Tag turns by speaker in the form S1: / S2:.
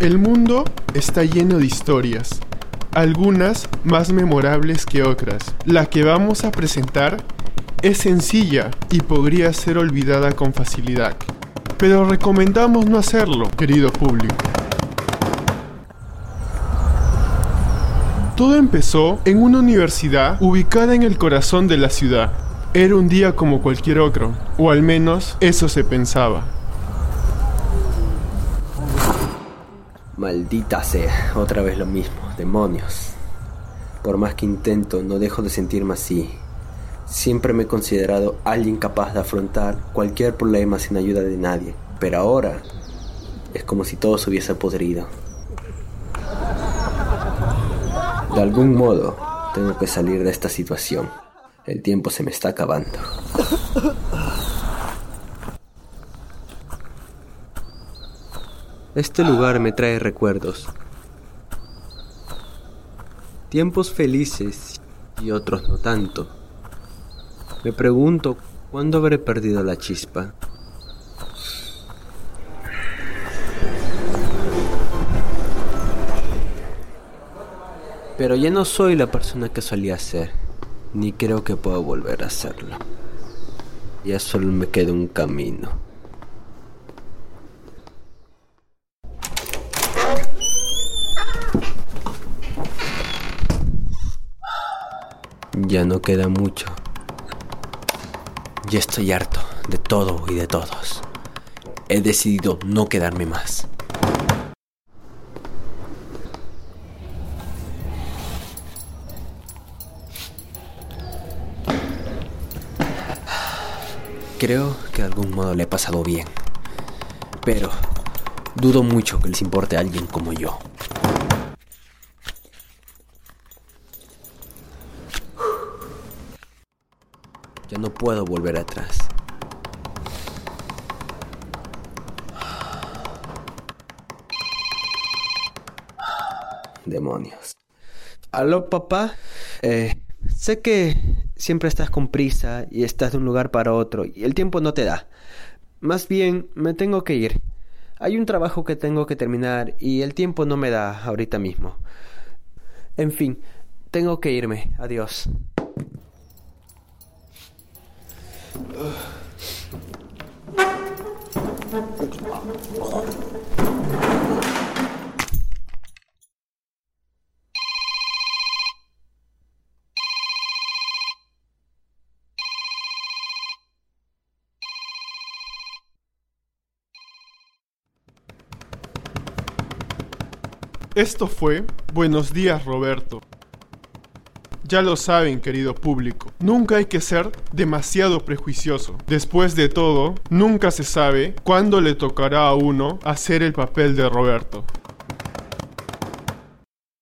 S1: El mundo está lleno de historias, algunas más memorables que otras. La que vamos a presentar es sencilla y podría ser olvidada con facilidad, pero recomendamos no hacerlo, querido público. Todo empezó en una universidad ubicada en el corazón de la ciudad. Era un día como cualquier otro, o al menos eso se pensaba.
S2: Maldita sea, otra vez lo mismo, demonios. Por más que intento, no dejo de sentirme así. Siempre me he considerado alguien capaz de afrontar cualquier problema sin ayuda de nadie, pero ahora es como si todo se hubiese podrido. De algún modo, tengo que salir de esta situación. El tiempo se me está acabando. Este lugar me trae recuerdos. Tiempos felices y otros no tanto. Me pregunto cuándo habré perdido la chispa. Pero ya no soy la persona que solía ser, ni creo que pueda volver a serlo. Ya solo me queda un camino. Ya no queda mucho. Ya estoy harto de todo y de todos. He decidido no quedarme más. Creo que de algún modo le he pasado bien. Pero dudo mucho que les importe a alguien como yo. Ya no puedo volver atrás. Demonios. Aló, papá. Eh, sé que siempre estás con prisa y estás de un lugar para otro y el tiempo no te da. Más bien, me tengo que ir. Hay un trabajo que tengo que terminar y el tiempo no me da ahorita mismo. En fin, tengo que irme. Adiós.
S1: Esto fue Buenos días Roberto. Ya lo saben, querido público, nunca hay que ser demasiado prejuicioso. Después de todo, nunca se sabe cuándo le tocará a uno hacer el papel de Roberto.